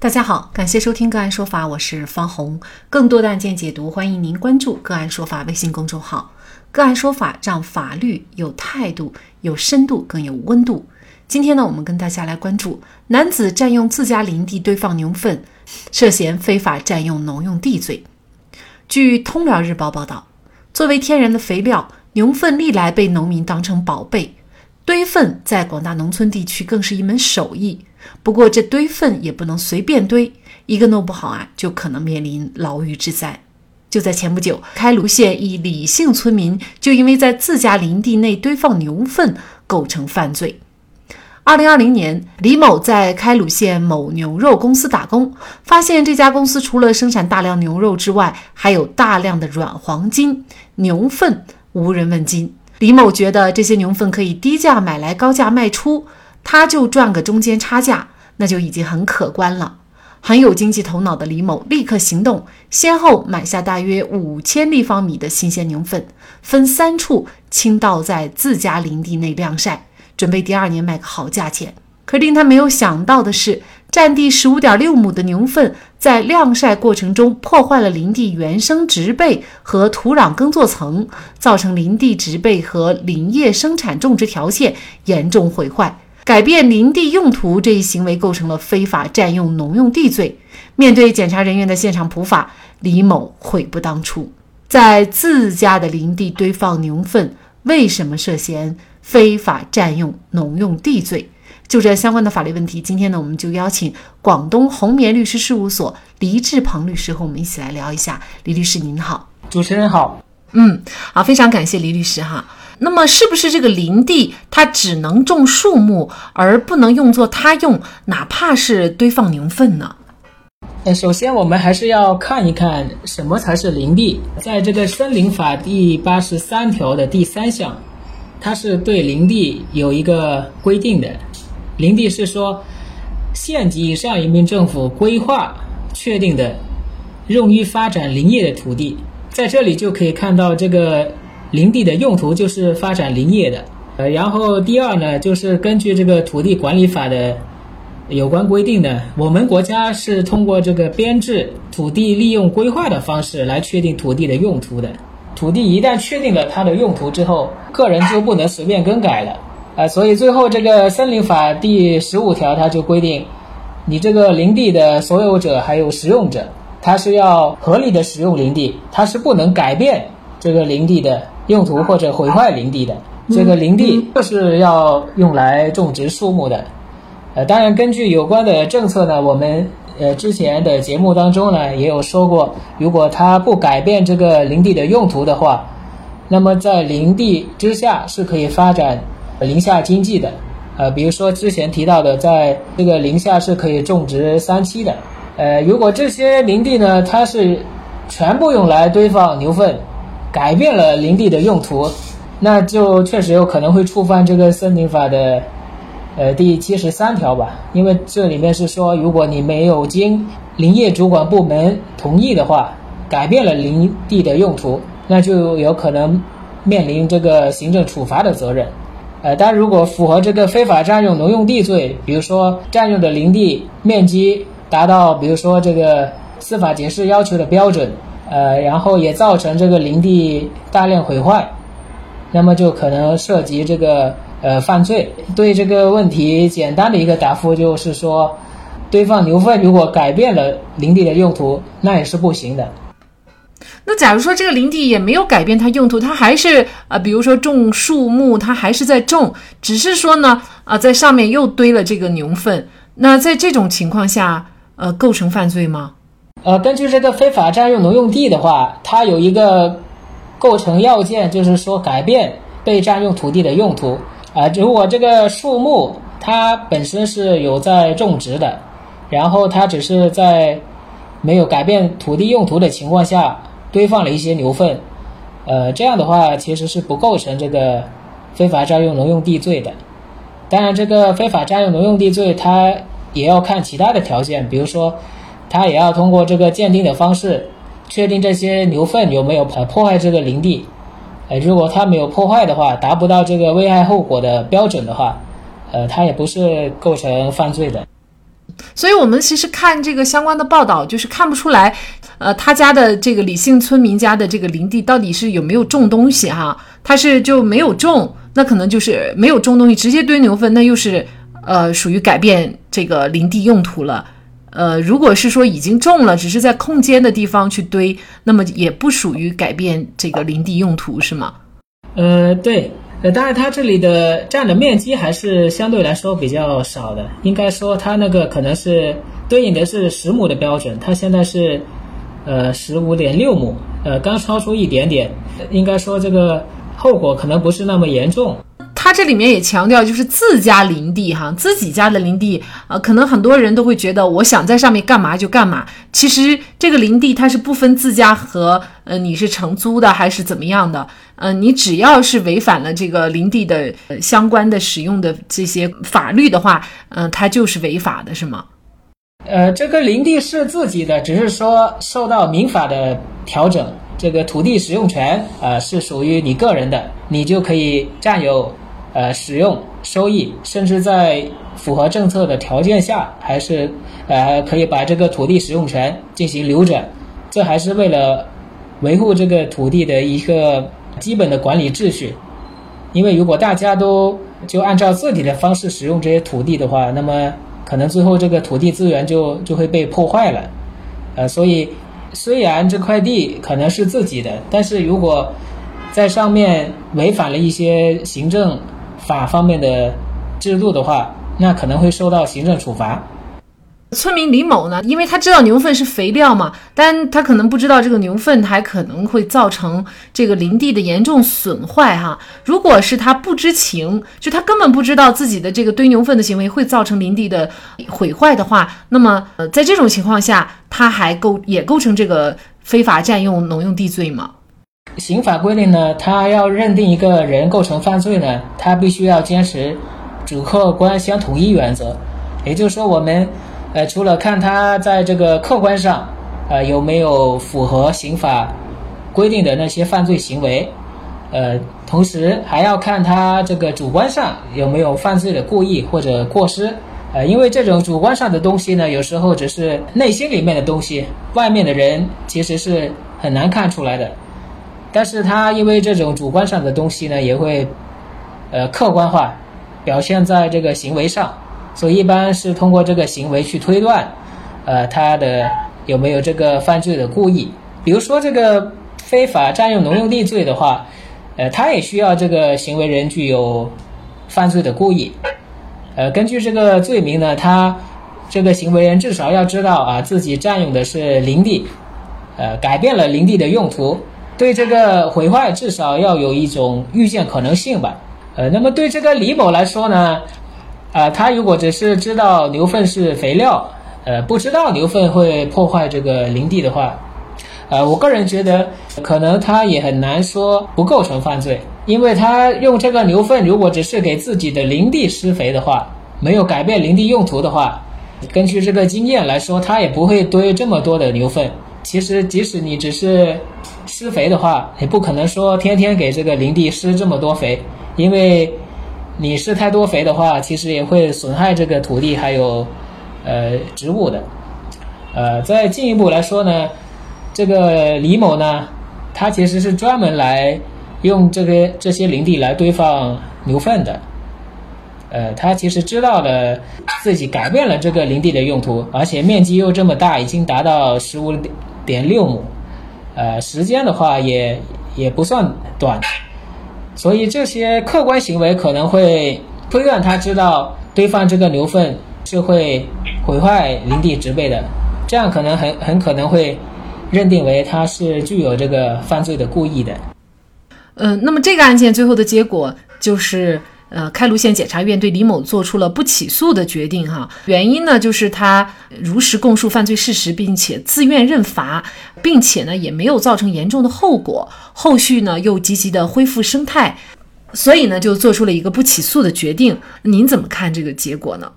大家好，感谢收听个案说法，我是方红。更多的案件解读，欢迎您关注个案说法微信公众号。个案说法让法律有态度、有深度、更有温度。今天呢，我们跟大家来关注男子占用自家林地堆放牛粪，涉嫌非法占用农用地罪。据《通辽日报》报道，作为天然的肥料，牛粪历来被农民当成宝贝，堆粪在广大农村地区更是一门手艺。不过，这堆粪也不能随便堆，一个弄不好啊，就可能面临牢狱之灾。就在前不久，开鲁县一李姓村民就因为在自家林地内堆放牛粪构成犯罪。二零二零年，李某在开鲁县某牛肉公司打工，发现这家公司除了生产大量牛肉之外，还有大量的软黄金牛粪，无人问津。李某觉得这些牛粪可以低价买来，高价卖出。他就赚个中间差价，那就已经很可观了。很有经济头脑的李某立刻行动，先后买下大约五千立方米的新鲜牛粪，分三处倾倒在自家林地内晾晒，准备第二年卖个好价钱。可令他没有想到的是，占地十五点六亩的牛粪在晾晒过程中破坏了林地原生植被和土壤耕作层，造成林地植被和林业生产种植条件严重毁坏。改变林地用途这一行为构成了非法占用农用地罪。面对检察人员的现场普法，李某悔不当初。在自家的林地堆放牛粪，为什么涉嫌非法占用农用地罪？就这相关的法律问题，今天呢，我们就邀请广东红棉律师事务所黎志鹏律师和我们一起来聊一下。黎律师您好，主持人好。嗯，好，非常感谢黎律师哈。那么，是不是这个林地它只能种树木，而不能用作他用，哪怕是堆放牛粪呢？呃，首先我们还是要看一看什么才是林地。在这个森林法第八十三条的第三项，它是对林地有一个规定的。林地是说，县级以上人民政府规划确定的用于发展林业的土地，在这里就可以看到这个。林地的用途就是发展林业的，呃，然后第二呢，就是根据这个土地管理法的有关规定呢，我们国家是通过这个编制土地利用规划的方式来确定土地的用途的。土地一旦确定了它的用途之后，个人就不能随便更改了，啊，所以最后这个森林法第十五条它就规定，你这个林地的所有者还有使用者，他是要合理的使用林地，他是不能改变这个林地的。用途或者毁坏林地的这个林地就是要用来种植树木的，呃，当然根据有关的政策呢，我们呃之前的节目当中呢也有说过，如果它不改变这个林地的用途的话，那么在林地之下是可以发展林下经济的，呃，比如说之前提到的，在这个林下是可以种植三七的，呃，如果这些林地呢，它是全部用来堆放牛粪。改变了林地的用途，那就确实有可能会触犯这个森林法的，呃第七十三条吧。因为这里面是说，如果你没有经林业主管部门同意的话，改变了林地的用途，那就有可能面临这个行政处罚的责任。呃，但如果符合这个非法占用农用地罪，比如说占用的林地面积达到，比如说这个司法解释要求的标准。呃，然后也造成这个林地大量毁坏，那么就可能涉及这个呃犯罪。对这个问题简单的一个答复就是说，堆放牛粪如果改变了林地的用途，那也是不行的。那假如说这个林地也没有改变它用途，它还是啊，比如说种树木，它还是在种，只是说呢啊，在上面又堆了这个牛粪，那在这种情况下，呃，构成犯罪吗？呃，根据这个非法占用农用地的话，它有一个构成要件，就是说改变被占用土地的用途。啊，如果这个树木它本身是有在种植的，然后它只是在没有改变土地用途的情况下堆放了一些牛粪，呃，这样的话其实是不构成这个非法占用农用地罪的。当然，这个非法占用农用地罪它也要看其他的条件，比如说。他也要通过这个鉴定的方式，确定这些牛粪有没有破破坏这个林地，呃，如果他没有破坏的话，达不到这个危害后果的标准的话，呃，他也不是构成犯罪的。所以我们其实看这个相关的报道，就是看不出来，呃，他家的这个李姓村民家的这个林地到底是有没有种东西哈？他是就没有种，那可能就是没有种东西，直接堆牛粪，那又是呃属于改变这个林地用途了。呃，如果是说已经种了，只是在空间的地方去堆，那么也不属于改变这个林地用途，是吗？呃，对。呃，当然，它这里的占的面积还是相对来说比较少的。应该说，它那个可能是对应的是十亩的标准，它现在是呃十五点六亩，呃，刚超出一点点。应该说，这个后果可能不是那么严重。它这里面也强调，就是自家林地哈，自己家的林地，呃，可能很多人都会觉得，我想在上面干嘛就干嘛。其实这个林地它是不分自家和呃你是承租的还是怎么样的，呃，你只要是违反了这个林地的相关的使用的这些法律的话，嗯，它就是违法的，是吗？呃，这个林地是自己的，只是说受到民法的调整，这个土地使用权啊是属于你个人的，你就可以占有。呃，使用收益，甚至在符合政策的条件下，还是呃可以把这个土地使用权进行流转，这还是为了维护这个土地的一个基本的管理秩序。因为如果大家都就按照自己的方式使用这些土地的话，那么可能最后这个土地资源就就会被破坏了。呃，所以虽然这块地可能是自己的，但是如果在上面违反了一些行政。法方面的制度的话，那可能会受到行政处罚。村民李某呢，因为他知道牛粪是肥料嘛，但他可能不知道这个牛粪还可能会造成这个林地的严重损坏哈。如果是他不知情，就他根本不知道自己的这个堆牛粪的行为会造成林地的毁坏的话，那么呃，在这种情况下，他还构也构成这个非法占用农用地罪吗？刑法规定呢，他要认定一个人构成犯罪呢，他必须要坚持主客观相统一原则。也就是说，我们呃除了看他在这个客观上呃有没有符合刑法规定的那些犯罪行为，呃，同时还要看他这个主观上有没有犯罪的故意或者过失。呃，因为这种主观上的东西呢，有时候只是内心里面的东西，外面的人其实是很难看出来的。但是他因为这种主观上的东西呢，也会，呃，客观化表现在这个行为上，所以一般是通过这个行为去推断，呃，他的有没有这个犯罪的故意。比如说这个非法占用农用地罪的话，呃，他也需要这个行为人具有犯罪的故意。呃，根据这个罪名呢，他这个行为人至少要知道啊，自己占用的是林地，呃，改变了林地的用途。对这个毁坏至少要有一种预见可能性吧，呃，那么对这个李某来说呢，啊，他如果只是知道牛粪是肥料，呃，不知道牛粪会破坏这个林地的话，呃，我个人觉得可能他也很难说不构成犯罪，因为他用这个牛粪如果只是给自己的林地施肥的话，没有改变林地用途的话，根据这个经验来说，他也不会堆这么多的牛粪。其实，即使你只是施肥的话，也不可能说天天给这个林地施这么多肥，因为你施太多肥的话，其实也会损害这个土地还有呃植物的。呃，再进一步来说呢，这个李某呢，他其实是专门来用这个这些林地来堆放牛粪的。呃，他其实知道了自己改变了这个林地的用途，而且面积又这么大，已经达到十五点六亩，呃，时间的话也也不算短，所以这些客观行为可能会推断他知道堆放这个牛粪是会毁坏林地植被的，这样可能很很可能会认定为他是具有这个犯罪的故意的。嗯，那么这个案件最后的结果就是。呃，开鲁县检察院对李某做出了不起诉的决定，哈，原因呢就是他如实供述犯罪事实，并且自愿认罚，并且呢也没有造成严重的后果，后续呢又积极的恢复生态，所以呢就做出了一个不起诉的决定。您怎么看这个结果呢？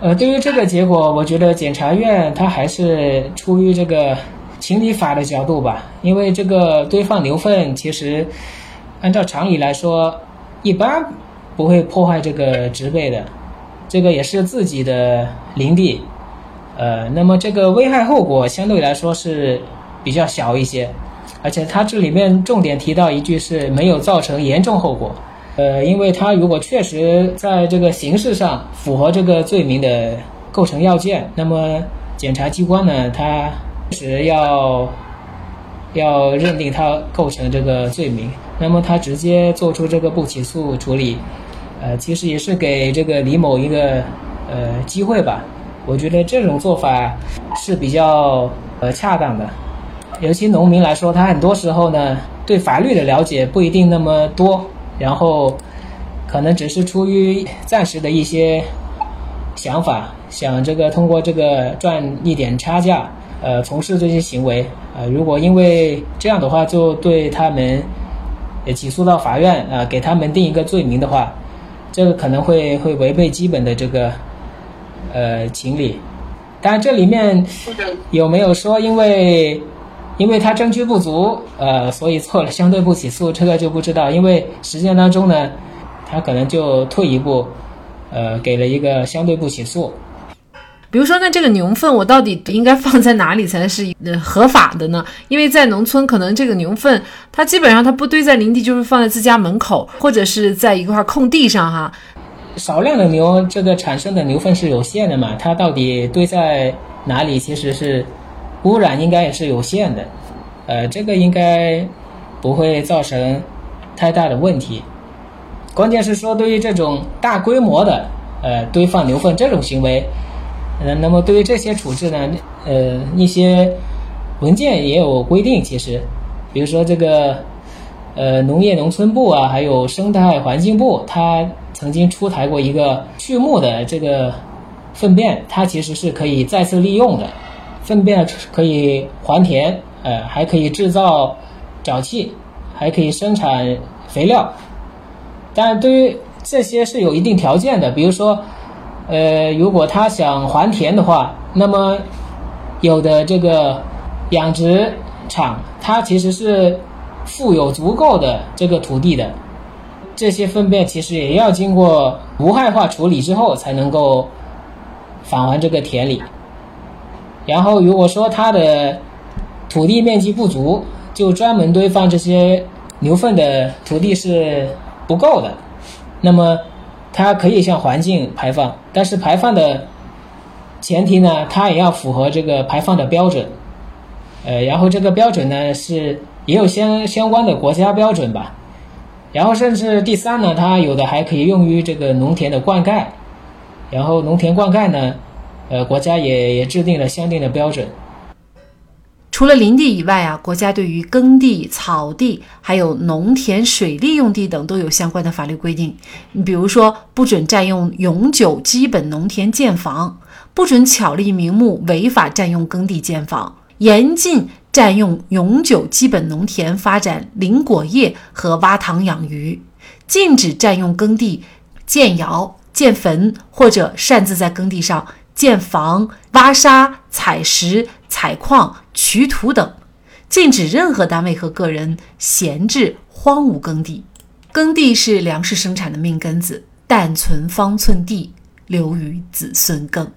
呃，对于这个结果，我觉得检察院他还是出于这个情理法的角度吧，因为这个堆放牛粪，其实按照常理来说，一般。不会破坏这个植被的，这个也是自己的林地，呃，那么这个危害后果相对来说是比较小一些，而且它这里面重点提到一句是没有造成严重后果，呃，因为它如果确实在这个形式上符合这个罪名的构成要件，那么检察机关呢，它是要要认定它构成这个罪名，那么他直接做出这个不起诉处理。呃，其实也是给这个李某一个呃机会吧。我觉得这种做法是比较呃恰当的。尤其农民来说，他很多时候呢对法律的了解不一定那么多，然后可能只是出于暂时的一些想法，想这个通过这个赚一点差价，呃，从事这些行为。呃，如果因为这样的话，就对他们起诉到法院啊，给他们定一个罪名的话。这个可能会会违背基本的这个呃情理，但这里面有没有说因为因为他证据不足呃所以错了相对不起诉这个就不知道，因为实践当中呢他可能就退一步呃给了一个相对不起诉。比如说，那这个牛粪我到底应该放在哪里才是呃合法的呢？因为在农村，可能这个牛粪它基本上它不堆在林地，就是放在自家门口或者是在一块空地上哈。少量的牛这个产生的牛粪是有限的嘛？它到底堆在哪里，其实是污染应该也是有限的。呃，这个应该不会造成太大的问题。关键是说，对于这种大规模的呃堆放牛粪这种行为。呃，那么对于这些处置呢，呃，一些文件也有规定。其实，比如说这个，呃，农业农村部啊，还有生态环境部，它曾经出台过一个畜牧的这个粪便，它其实是可以再次利用的，粪便可以还田，呃，还可以制造沼气，还可以生产肥料。但对于这些是有一定条件的，比如说。呃，如果他想还田的话，那么有的这个养殖场，它其实是富有足够的这个土地的，这些粪便其实也要经过无害化处理之后才能够返还这个田里。然后，如果说它的土地面积不足，就专门堆放这些牛粪的土地是不够的，那么。它可以向环境排放，但是排放的前提呢，它也要符合这个排放的标准，呃，然后这个标准呢是也有相相关的国家标准吧，然后甚至第三呢，它有的还可以用于这个农田的灌溉，然后农田灌溉呢，呃，国家也也制定了相应的标准。除了林地以外啊，国家对于耕地、草地，还有农田水利用地等都有相关的法律规定。你比如说，不准占用永久基本农田建房，不准巧立名目违法占用耕地建房，严禁占用永久基本农田发展林果业和挖塘养鱼，禁止占用耕地建窑、建坟或者擅自在耕地上建房、挖沙、采石。采矿、取土等，禁止任何单位和个人闲置荒芜耕地。耕地是粮食生产的命根子，但存方寸地，留与子孙耕。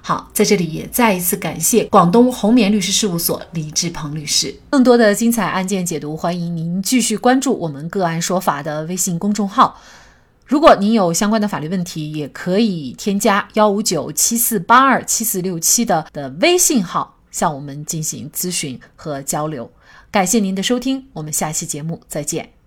好，在这里也再一次感谢广东红棉律师事务所李志鹏律师。更多的精彩案件解读，欢迎您继续关注我们个案说法的微信公众号。如果您有相关的法律问题，也可以添加幺五九七四八二七四六七的的微信号。向我们进行咨询和交流，感谢您的收听，我们下期节目再见。